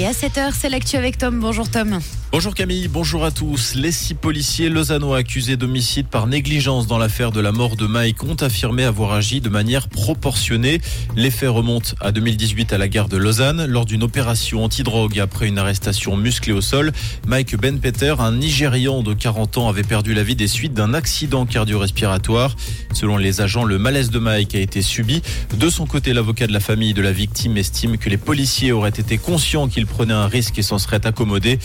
Et à 7h, c'est l'actu avec Tom. Bonjour Tom. Bonjour Camille, bonjour à tous. Les six policiers lausannois accusés d'homicide par négligence dans l'affaire de la mort de Mike ont affirmé avoir agi de manière proportionnée. Les faits remontent à 2018 à la gare de Lausanne lors d'une opération antidrogue après une arrestation musclée au sol. Mike Ben Peter, un Nigérian de 40 ans, avait perdu la vie des suites d'un accident cardio-respiratoire. Selon les agents, le malaise de Mike a été subi. De son côté, l'avocat de la famille de la victime estime que les policiers auraient été conscients qu'ils prenaient un risque et s'en seraient accommodés.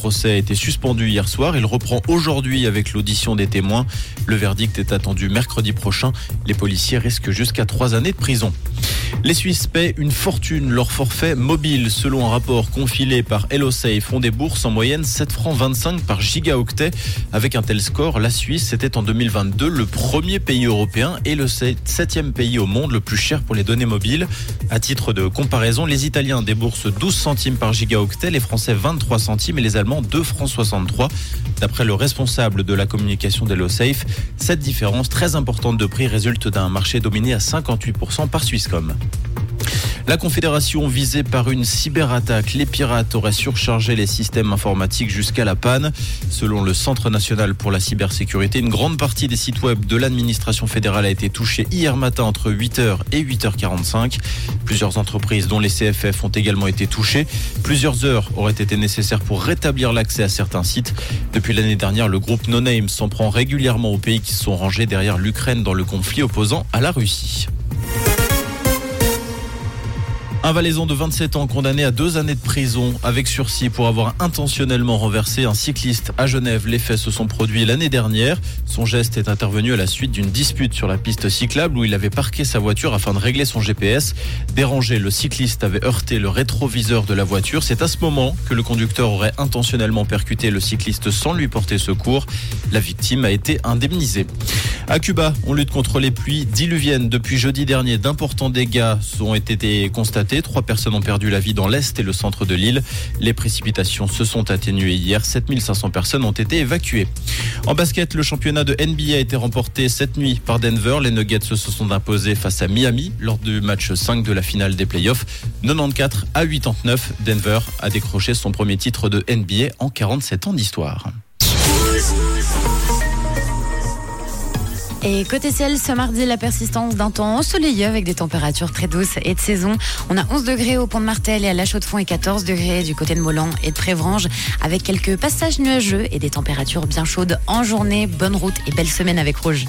Procès a été suspendu hier soir. Il reprend aujourd'hui avec l'audition des témoins. Le verdict est attendu mercredi prochain. Les policiers risquent jusqu'à trois années de prison. Les Suisses paient une fortune leur forfait mobile. Selon un rapport confilé par HelloSafe, font des bourses en moyenne 7 francs 25 par gigaoctet. Avec un tel score, la Suisse était en 2022 le premier pays européen et le septième pays au monde le plus cher pour les données mobiles. À titre de comparaison, les Italiens déboursent 12 centimes par gigaoctet, les Français 23 centimes et les Allemands 2 francs 63. D'après le responsable de la communication d'HelloSafe, cette différence très importante de prix résulte d'un marché dominé à 58% par Swisscom. La Confédération visée par une cyberattaque, les pirates auraient surchargé les systèmes informatiques jusqu'à la panne. Selon le Centre national pour la cybersécurité, une grande partie des sites web de l'administration fédérale a été touchée hier matin entre 8h et 8h45. Plusieurs entreprises, dont les CFF, ont également été touchées. Plusieurs heures auraient été nécessaires pour rétablir l'accès à certains sites. Depuis l'année dernière, le groupe No Name s'en prend régulièrement aux pays qui sont rangés derrière l'Ukraine dans le conflit opposant à la Russie. Un valaisan de 27 ans condamné à deux années de prison avec sursis pour avoir intentionnellement renversé un cycliste à Genève. Les faits se sont produits l'année dernière. Son geste est intervenu à la suite d'une dispute sur la piste cyclable où il avait parqué sa voiture afin de régler son GPS. Dérangé, le cycliste avait heurté le rétroviseur de la voiture. C'est à ce moment que le conducteur aurait intentionnellement percuté le cycliste sans lui porter secours. La victime a été indemnisée. À Cuba, on lutte contre les pluies diluviennes. Depuis jeudi dernier, d'importants dégâts ont été constatés. Trois personnes ont perdu la vie dans l'est et le centre de l'île. Les précipitations se sont atténuées hier. 7500 personnes ont été évacuées. En basket, le championnat de NBA a été remporté cette nuit par Denver. Les Nuggets se sont imposés face à Miami lors du match 5 de la finale des playoffs. 94 à 89. Denver a décroché son premier titre de NBA en 47 ans d'histoire. Et côté ciel, ce mardi, la persistance d'un temps ensoleillé avec des températures très douces et de saison. On a 11 degrés au pont de Martel et à la Chaux-de-Fonds et 14 degrés du côté de Molan et de Prévrange avec quelques passages nuageux et des températures bien chaudes en journée. Bonne route et belle semaine avec Rouge.